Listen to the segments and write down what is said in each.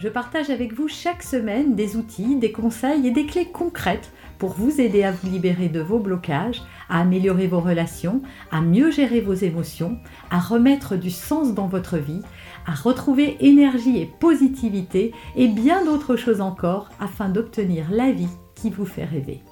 je partage avec vous chaque semaine des outils, des conseils et des clés concrètes pour vous aider à vous libérer de vos blocages, à améliorer vos relations, à mieux gérer vos émotions, à remettre du sens dans votre vie, à retrouver énergie et positivité et bien d'autres choses encore afin d'obtenir la vie qui vous fait rêver.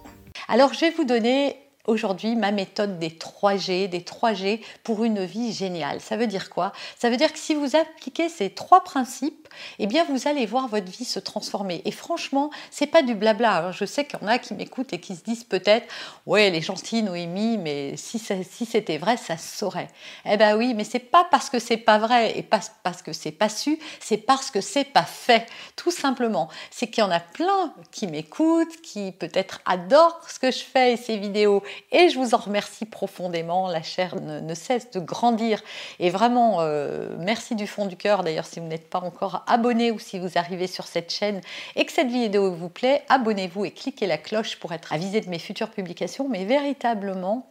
Alors je vais vous donner aujourd'hui ma méthode des 3G, des 3G pour une vie géniale. Ça veut dire quoi? Ça veut dire que si vous appliquez ces trois principes, eh bien vous allez voir votre vie se transformer. Et franchement, c'est pas du blabla. Alors, je sais qu'il y en a qui m'écoutent et qui se disent peut-être, ouais, elle est gentille Noémie, mais si, si c'était vrai, ça se saurait. Eh ben oui, mais c'est pas parce que c'est pas vrai et pas parce que c'est pas su, c'est parce que c'est pas fait. Tout simplement, c'est qu'il y en a plein qui m'écoutent, qui peut-être adorent ce que je fais et ces vidéos et je vous en remercie profondément. La chair ne, cesse de grandir. Et vraiment, euh, merci du fond du cœur. D'ailleurs, si vous n'êtes pas encore abonné ou si vous arrivez sur cette chaîne et que cette vidéo vous plaît, abonnez-vous et cliquez la cloche pour être avisé de mes futures publications. Mais véritablement,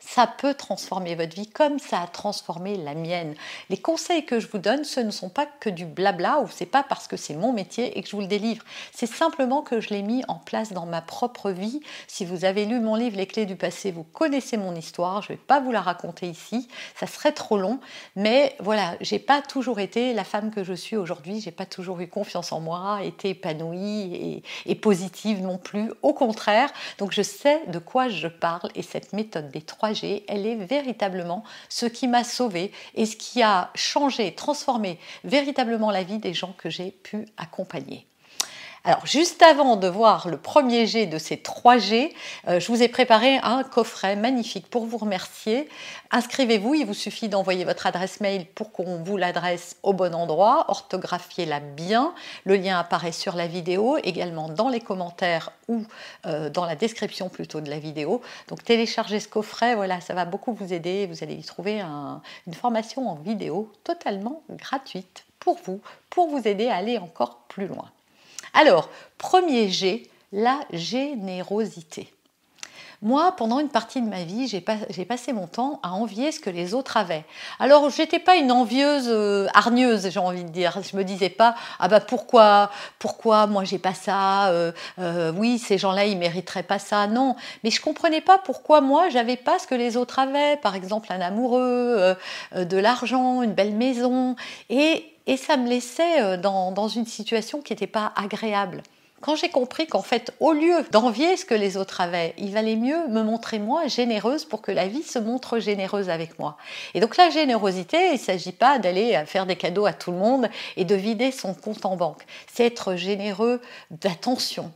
ça peut transformer votre vie comme ça a transformé la mienne. Les conseils que je vous donne, ce ne sont pas que du blabla ou c'est pas parce que c'est mon métier et que je vous le délivre. C'est simplement que je l'ai mis en place dans ma propre vie. Si vous avez lu mon livre Les clés du passé, vous connaissez mon histoire. Je ne vais pas vous la raconter ici, ça serait trop long. Mais voilà, j'ai pas toujours été la femme que je suis aujourd'hui. J'ai pas toujours eu confiance en moi, été épanouie et, et positive non plus. Au contraire, donc je sais de quoi je parle et cette méthode des trois elle est véritablement ce qui m'a sauvée et ce qui a changé, transformé véritablement la vie des gens que j'ai pu accompagner. Alors, juste avant de voir le premier G de ces trois G, euh, je vous ai préparé un coffret magnifique pour vous remercier. Inscrivez-vous, il vous suffit d'envoyer votre adresse mail pour qu'on vous l'adresse au bon endroit. Orthographiez-la bien. Le lien apparaît sur la vidéo, également dans les commentaires ou euh, dans la description plutôt de la vidéo. Donc, téléchargez ce coffret, voilà, ça va beaucoup vous aider. Vous allez y trouver une formation en vidéo totalement gratuite pour vous, pour vous aider à aller encore plus loin. Alors, premier G, la générosité. Moi, pendant une partie de ma vie, j'ai passé mon temps à envier ce que les autres avaient. Alors, je n'étais pas une envieuse euh, hargneuse, j'ai envie de dire. Je me disais pas, ah bah pourquoi, pourquoi moi j'ai pas ça euh, euh, Oui, ces gens-là, ils mériteraient pas ça. Non, mais je comprenais pas pourquoi moi j'avais pas ce que les autres avaient. Par exemple, un amoureux, de l'argent, une belle maison, et, ça me laissait dans une situation qui n'était pas agréable. Quand j'ai compris qu'en fait, au lieu d'envier ce que les autres avaient, il valait mieux me montrer moi généreuse pour que la vie se montre généreuse avec moi. Et donc la générosité, il ne s'agit pas d'aller faire des cadeaux à tout le monde et de vider son compte en banque. C'est être généreux d'attention,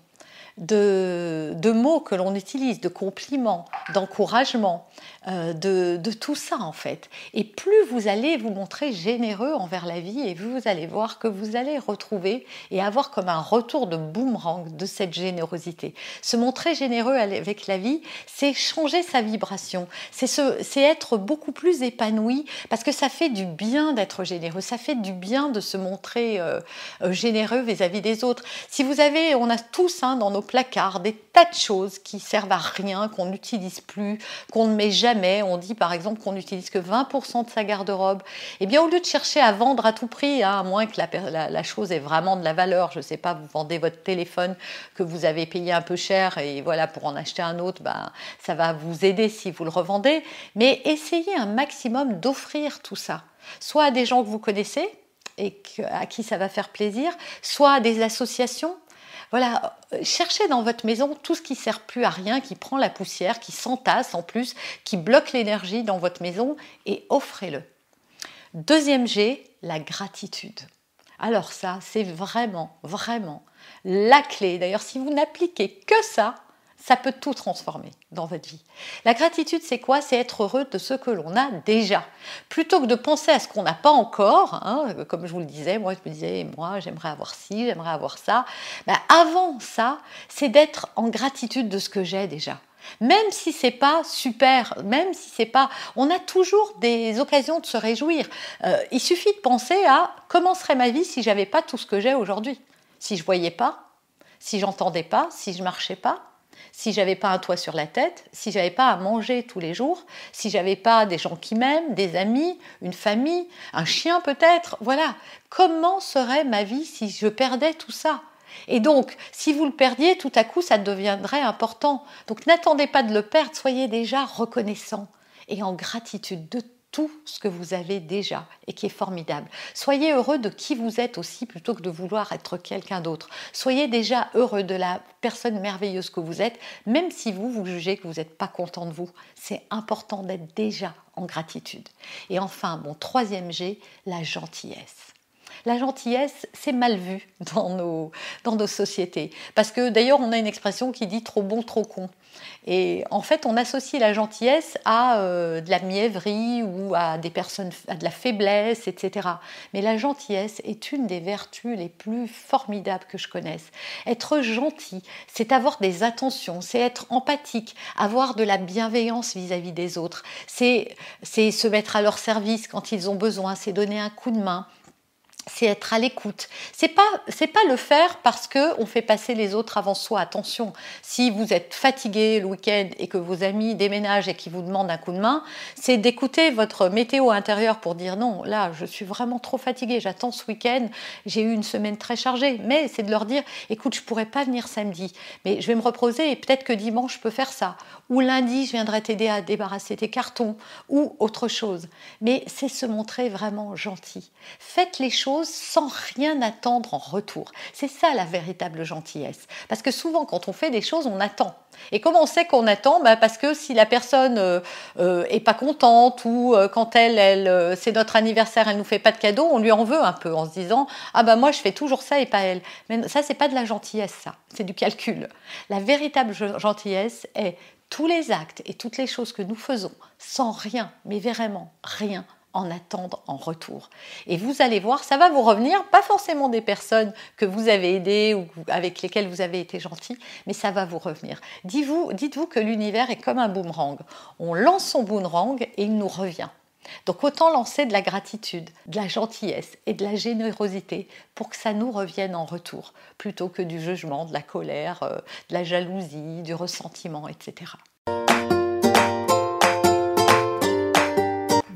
de, mots que l'on utilise, de compliments, d'encouragement, euh, de, de, tout ça en fait. Et plus vous allez vous montrer généreux envers la vie et vous allez voir que vous allez retrouver et avoir comme un retour de boomerang de cette générosité. Se montrer généreux avec la vie, c'est changer sa vibration, c'est être beaucoup plus épanoui parce que ça fait du bien d'être généreux, ça fait du bien de se montrer euh, euh, généreux vis-à-vis des autres. Si vous avez, on a tous hein, dans nos placard des tas de choses qui servent à rien, qu'on n'utilise plus, qu'on ne met jamais. On dit par exemple qu'on n'utilise que 20% de sa garde-robe. Eh bien, au lieu de chercher à vendre à tout prix, hein, à moins que la, chose ait vraiment de la valeur, je ne sais pas, vous vendez votre téléphone que vous avez payé un peu cher et voilà, pour en acheter un autre, ben, ça va vous aider si vous le revendez. Mais essayez un maximum d'offrir tout ça, soit à des gens que vous connaissez, et à qui ça va faire plaisir, soit à des associations, voilà, cherchez dans votre maison tout ce qui sert plus à rien, qui prend la poussière, qui s'entasse en plus, qui bloque l'énergie dans votre maison et offrez-le. Deuxième G, la gratitude. Alors ça, c'est vraiment, vraiment la clé. D'ailleurs, si vous n'appliquez que ça, ça peut tout transformer dans votre vie. La gratitude, c'est quoi? C'est être heureux de ce que l'on a déjà. Plutôt que de penser à ce qu'on n'a pas encore, hein, comme je vous le disais, moi je me disais, moi j'aimerais avoir ci, j'aimerais avoir ça. Ben, avant ça, c'est d'être en gratitude de ce que j'ai déjà. Même si c'est pas super, même si c'est pas, on a toujours des occasions de se réjouir. Euh, il suffit de penser à comment serait ma vie si j'avais pas tout ce que j'ai aujourd'hui, si je voyais pas, si j'entendais pas, si je marchais pas, si j'avais pas un toit sur la tête, si j'avais pas à manger tous les jours, si j'avais pas des gens qui m'aiment, des amis, une famille, un chien peut-être, voilà. Comment serait ma vie si je perdais tout ça? Et donc, si vous le perdiez, tout à coup, ça deviendrait important. Donc, n'attendez pas de le perdre, soyez déjà reconnaissant et en gratitude de tout ce que vous avez déjà et qui est formidable. Soyez heureux de qui vous êtes aussi plutôt que de vouloir être quelqu'un d'autre. Soyez déjà heureux de la personne merveilleuse que vous êtes, même si vous, vous jugez que vous n'êtes pas content de vous. C'est important d'être déjà en gratitude. Et enfin, mon troisième G, la gentillesse la gentillesse, c'est mal vu dans nos, dans nos sociétés. Parce que d'ailleurs, on a une expression qui dit trop bon, trop con. Et en fait, on associe la gentillesse à euh, de la mièvrerie ou à des personnes, à de la faiblesse, etc. Mais la gentillesse est une des vertus les plus formidables que je connaisse. Être gentil, c'est avoir des attentions, c'est être empathique, avoir de la bienveillance vis-à-vis des autres, c'est se mettre à leur service quand ils ont besoin, c'est donner un coup de main, c'est être à l'écoute. C'est pas c'est pas le faire parce que on fait passer les autres avant soi. Attention, si vous êtes fatigué le week-end et que vos amis déménagent et qui vous demandent un coup de main, c'est d'écouter votre météo intérieur pour dire non, là je suis vraiment trop fatigué, j'attends ce week-end, j'ai eu une semaine très chargée. Mais c'est de leur dire écoute, je pourrais pas venir samedi, mais je vais me reposer et peut-être que dimanche je peux faire ça. Ou lundi je viendrai t'aider à débarrasser tes cartons ou autre chose. Mais c'est se montrer vraiment gentil. Faites les choses sans rien attendre en retour. C'est ça la véritable gentillesse. Parce que souvent, quand on fait des choses, on attend. Et comment on sait qu'on attend? Bah, Parce que si la personne euh, euh, est pas contente ou euh, quand elle, elle c'est notre anniversaire, elle nous fait pas de cadeau, on lui en veut un peu en se disant ah bah moi je fais toujours ça et pas elle. Mais ça c'est pas de la gentillesse ça, c'est du calcul. La véritable gentillesse est tous les actes et toutes les choses que nous faisons sans rien, mais vraiment rien en attendre en retour. Et vous allez voir, ça va vous revenir, pas forcément des personnes que vous avez aidées ou avec lesquelles vous avez été gentil, mais ça va vous revenir. Dites-vous dites que l'univers est comme un boomerang. On lance son boomerang et il nous revient. Donc autant lancer de la gratitude, de la gentillesse et de la générosité pour que ça nous revienne en retour, plutôt que du jugement, de la colère, euh, de la jalousie, du ressentiment, etc.